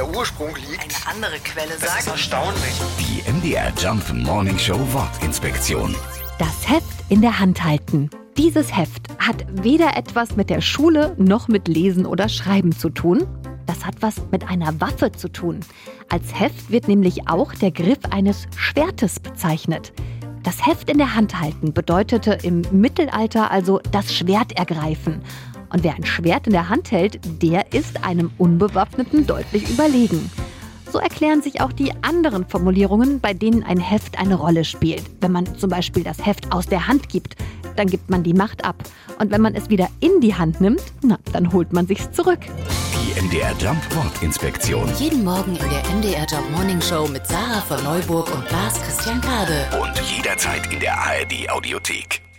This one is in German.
der Ursprung liegt. Eine andere Quelle Das ist sagt, erstaunlich. Die MDR Jump Morning Show Wortinspektion. Das Heft in der Hand halten. Dieses Heft hat weder etwas mit der Schule noch mit Lesen oder Schreiben zu tun. Das hat was mit einer Waffe zu tun. Als Heft wird nämlich auch der Griff eines Schwertes bezeichnet. Das Heft in der Hand halten bedeutete im Mittelalter also das Schwert ergreifen. Und wer ein Schwert in der Hand hält, der ist einem Unbewaffneten deutlich überlegen. So erklären sich auch die anderen Formulierungen, bei denen ein Heft eine Rolle spielt. Wenn man zum Beispiel das Heft aus der Hand gibt, dann gibt man die Macht ab. Und wenn man es wieder in die Hand nimmt, na, dann holt man sich's zurück. Die MDR Jump Wortinspektion. Jeden Morgen in der MDR Job Morning Show mit Sarah von Neuburg und Lars Christian Kade. Und jederzeit in der ARD Audiothek.